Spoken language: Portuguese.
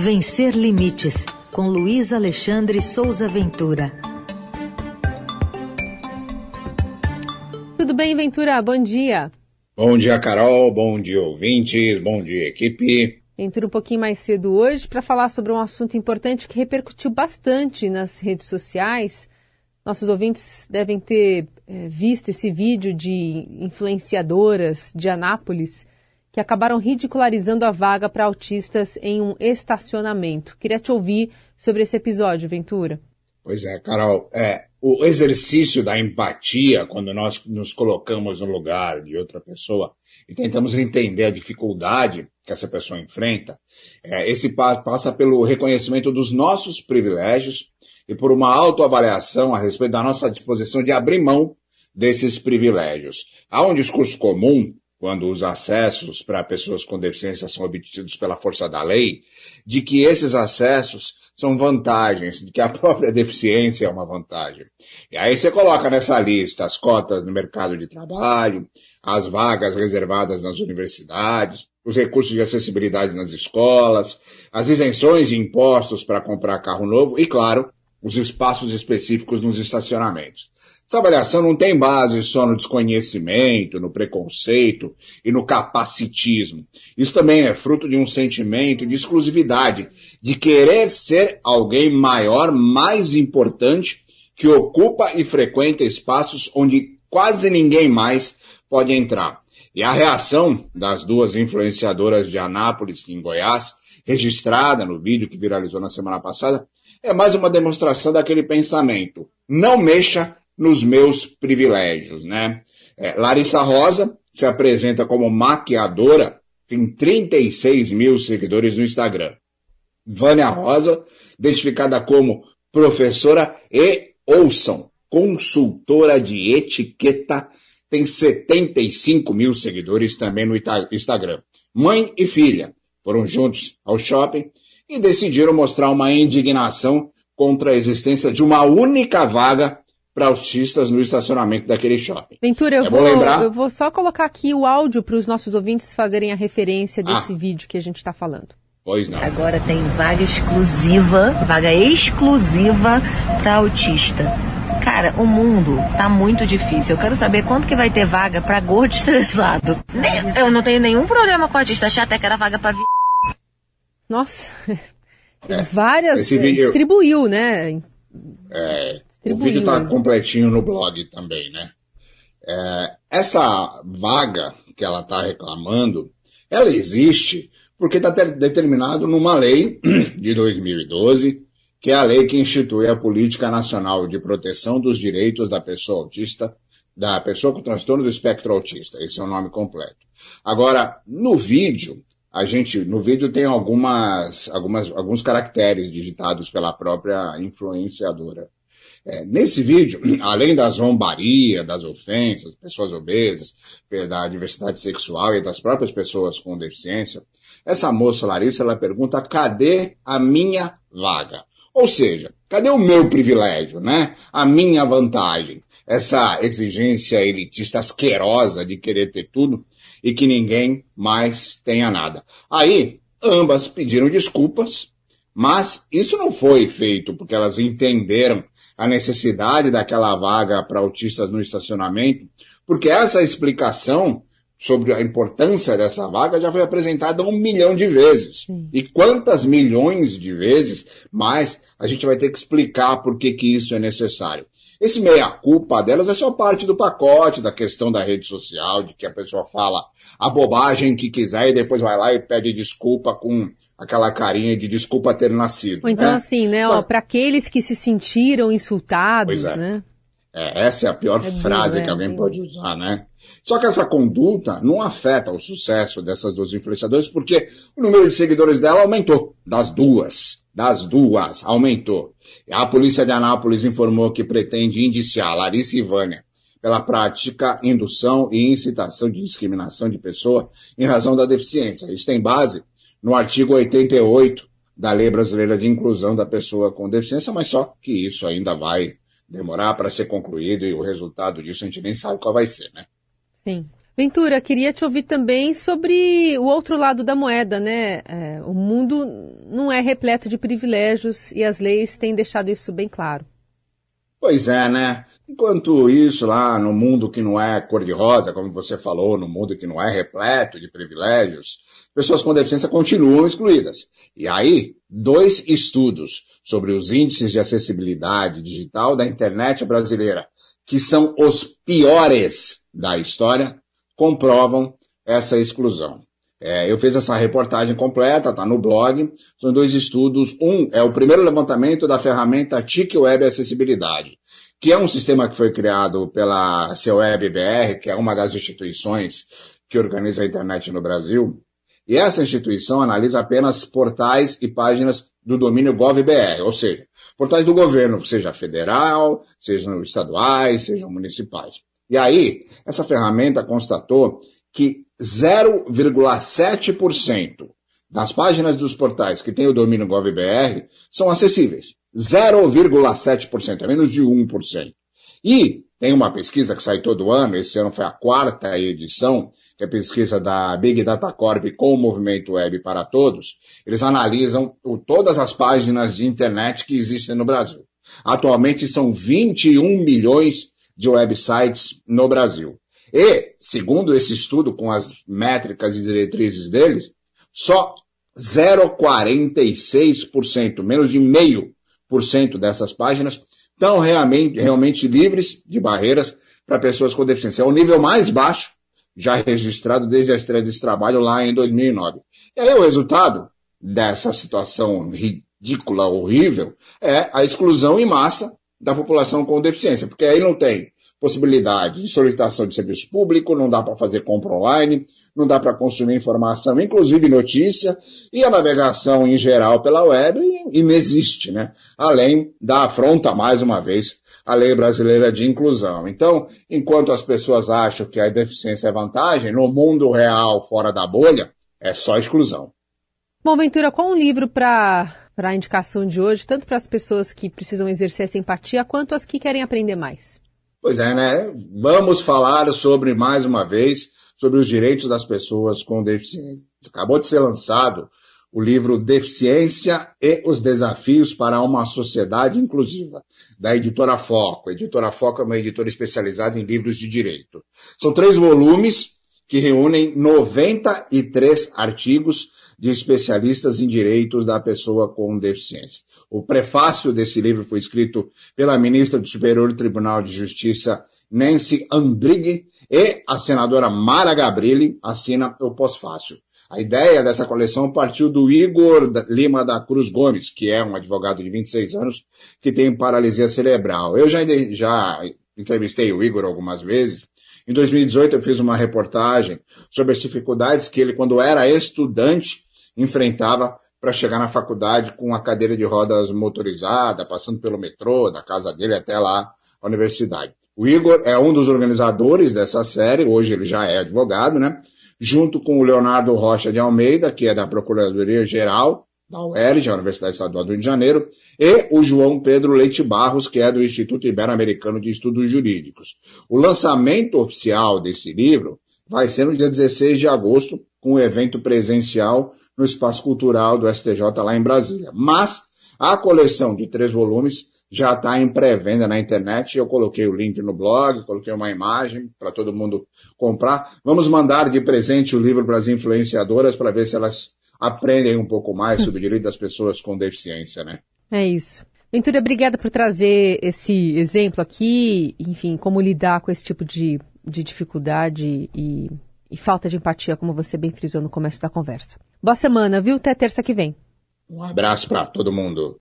Vencer Limites, com Luiz Alexandre Souza Ventura. Tudo bem, Ventura? Bom dia. Bom dia, Carol. Bom dia, ouvintes. Bom dia, equipe. Ventura um pouquinho mais cedo hoje para falar sobre um assunto importante que repercutiu bastante nas redes sociais. Nossos ouvintes devem ter é, visto esse vídeo de influenciadoras de Anápolis que acabaram ridicularizando a vaga para autistas em um estacionamento. Queria te ouvir sobre esse episódio, Ventura. Pois é, Carol. É, o exercício da empatia, quando nós nos colocamos no lugar de outra pessoa e tentamos entender a dificuldade que essa pessoa enfrenta, é, esse passa pelo reconhecimento dos nossos privilégios e por uma autoavaliação a respeito da nossa disposição de abrir mão desses privilégios. Há um discurso comum quando os acessos para pessoas com deficiência são obtidos pela força da lei, de que esses acessos são vantagens, de que a própria deficiência é uma vantagem. E aí você coloca nessa lista as cotas no mercado de trabalho, as vagas reservadas nas universidades, os recursos de acessibilidade nas escolas, as isenções de impostos para comprar carro novo e, claro, os espaços específicos nos estacionamentos. Essa avaliação não tem base só no desconhecimento, no preconceito e no capacitismo. Isso também é fruto de um sentimento de exclusividade, de querer ser alguém maior, mais importante, que ocupa e frequenta espaços onde quase ninguém mais pode entrar. E a reação das duas influenciadoras de Anápolis, em Goiás, registrada no vídeo que viralizou na semana passada, é mais uma demonstração daquele pensamento. Não mexa nos meus privilégios, né? É, Larissa Rosa se apresenta como maquiadora, tem 36 mil seguidores no Instagram. Vânia Rosa, identificada como professora e, ouçam, consultora de etiqueta, tem 75 mil seguidores também no Instagram. Mãe e filha foram juntos ao shopping e decidiram mostrar uma indignação contra a existência de uma única vaga para autistas no estacionamento daquele shopping. Ventura, eu, é vou, lembrar... eu vou só colocar aqui o áudio para os nossos ouvintes fazerem a referência desse ah. vídeo que a gente está falando. Pois não. Agora tem vaga exclusiva, vaga exclusiva para autista. Cara, o mundo tá muito difícil. Eu quero saber quanto que vai ter vaga para gordo estressado. Eu não tenho nenhum problema com autista. Achei até que era vaga para Nossa, é, várias. Vídeo... Distribuiu, né? É, o vídeo está completinho no blog também, né? É, essa vaga que ela está reclamando, ela existe porque está determinado numa lei de 2012, que é a lei que institui a Política Nacional de Proteção dos Direitos da Pessoa Autista, da pessoa com transtorno do espectro autista. Esse é o nome completo. Agora, no vídeo, a gente, no vídeo tem algumas, algumas, alguns caracteres digitados pela própria influenciadora. É, nesse vídeo, além da zombaria, das ofensas, pessoas obesas, da diversidade sexual e das próprias pessoas com deficiência, essa moça Larissa, ela pergunta, cadê a minha vaga? Ou seja, cadê o meu privilégio, né? A minha vantagem? Essa exigência elitista asquerosa de querer ter tudo e que ninguém mais tenha nada. Aí, ambas pediram desculpas, mas isso não foi feito porque elas entenderam a necessidade daquela vaga para autistas no estacionamento, porque essa explicação sobre a importância dessa vaga já foi apresentada um milhão de vezes. Sim. E quantas milhões de vezes mais a gente vai ter que explicar por que, que isso é necessário. Esse meia-culpa delas é só parte do pacote da questão da rede social, de que a pessoa fala a bobagem que quiser e depois vai lá e pede desculpa com aquela carinha de desculpa ter nascido. Ou então, né? assim, né, ó, para aqueles que se sentiram insultados, é. né? É, essa é a pior é frase que é, alguém pode usar, né? Só que essa conduta não afeta o sucesso dessas duas influenciadoras, porque o número de seguidores dela aumentou, das duas, das duas, aumentou. A polícia de Anápolis informou que pretende indiciar Larissa e Vânia pela prática, indução e incitação de discriminação de pessoa em razão da deficiência. Isso tem base no artigo 88 da Lei Brasileira de Inclusão da Pessoa com Deficiência, mas só que isso ainda vai demorar para ser concluído e o resultado disso a gente nem sabe qual vai ser, né? Sim. Ventura, queria te ouvir também sobre o outro lado da moeda, né? É, o mundo não é repleto de privilégios e as leis têm deixado isso bem claro. Pois é, né? Enquanto isso, lá no mundo que não é cor-de-rosa, como você falou, no mundo que não é repleto de privilégios, pessoas com deficiência continuam excluídas. E aí, dois estudos sobre os índices de acessibilidade digital da internet brasileira, que são os piores da história, comprovam essa exclusão. É, eu fiz essa reportagem completa, está no blog. São dois estudos. Um é o primeiro levantamento da ferramenta TIC Web Acessibilidade, que é um sistema que foi criado pela CWeb BR, que é uma das instituições que organiza a internet no Brasil. E essa instituição analisa apenas portais e páginas do domínio GovBR, ou seja, portais do governo, seja federal, sejam estaduais, sejam municipais. E aí, essa ferramenta constatou que 0,7% das páginas dos portais que têm o domínio GovBR são acessíveis. 0,7%, é menos de 1%. E tem uma pesquisa que sai todo ano, esse ano foi a quarta edição, que é a pesquisa da Big Data Corp com o Movimento Web para Todos. Eles analisam todas as páginas de internet que existem no Brasil. Atualmente são 21 milhões de websites no Brasil. E, segundo esse estudo, com as métricas e diretrizes deles, só 0,46%, menos de meio por cento dessas páginas estão realmente, realmente livres de barreiras para pessoas com deficiência. É o nível mais baixo já registrado desde a estreia desse trabalho lá em 2009. E aí o resultado dessa situação ridícula, horrível, é a exclusão em massa da população com deficiência, porque aí não tem possibilidade de solicitação de serviço público, não dá para fazer compra online, não dá para consumir informação, inclusive notícia, e a navegação em geral pela web inexiste, né? Além da afronta, mais uma vez, a lei brasileira de inclusão. Então, enquanto as pessoas acham que a deficiência é vantagem, no mundo real, fora da bolha, é só exclusão. Bom, Ventura, qual um livro para para a indicação de hoje, tanto para as pessoas que precisam exercer essa empatia, quanto as que querem aprender mais? Pois é, né? Vamos falar sobre, mais uma vez, sobre os direitos das pessoas com deficiência. Acabou de ser lançado o livro Deficiência e os Desafios para uma Sociedade Inclusiva, da editora Foco. A editora Foco é uma editora especializada em livros de direito. São três volumes que reúnem 93 artigos de especialistas em direitos da pessoa com deficiência. O prefácio desse livro foi escrito pela ministra do Superior Tribunal de Justiça, Nancy Andrighi, e a senadora Mara Gabrilli assina o pós-fácil. A ideia dessa coleção partiu do Igor Lima da Cruz Gomes, que é um advogado de 26 anos que tem paralisia cerebral. Eu já, já entrevistei o Igor algumas vezes. Em 2018 eu fiz uma reportagem sobre as dificuldades que ele, quando era estudante, enfrentava para chegar na faculdade com a cadeira de rodas motorizada, passando pelo metrô, da casa dele até lá a universidade. O Igor é um dos organizadores dessa série, hoje ele já é advogado, né? Junto com o Leonardo Rocha de Almeida, que é da Procuradoria Geral da UERJ, a Universidade Estadual do Rio de Janeiro, e o João Pedro Leite Barros, que é do Instituto Ibero-Americano de Estudos Jurídicos. O lançamento oficial desse livro vai ser no dia 16 de agosto, com um evento presencial no Espaço Cultural do STJ lá em Brasília. Mas a coleção de três volumes já está em pré-venda na internet. Eu coloquei o link no blog, coloquei uma imagem para todo mundo comprar. Vamos mandar de presente o livro para as influenciadoras para ver se elas aprendem um pouco mais sobre o direito das pessoas com deficiência, né? É isso. Ventura, obrigada por trazer esse exemplo aqui, enfim, como lidar com esse tipo de, de dificuldade e, e falta de empatia, como você bem frisou no começo da conversa. Boa semana, viu? Até terça que vem. Um abraço para todo mundo.